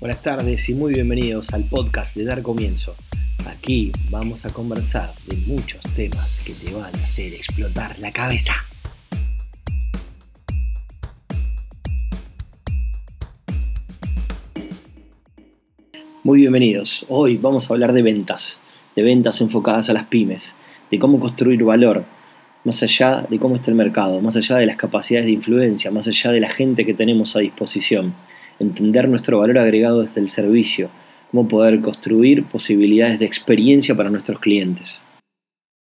Buenas tardes y muy bienvenidos al podcast de Dar Comienzo. Aquí vamos a conversar de muchos temas que te van a hacer explotar la cabeza. Muy bienvenidos. Hoy vamos a hablar de ventas, de ventas enfocadas a las pymes, de cómo construir valor, más allá de cómo está el mercado, más allá de las capacidades de influencia, más allá de la gente que tenemos a disposición entender nuestro valor agregado desde el servicio, cómo poder construir posibilidades de experiencia para nuestros clientes.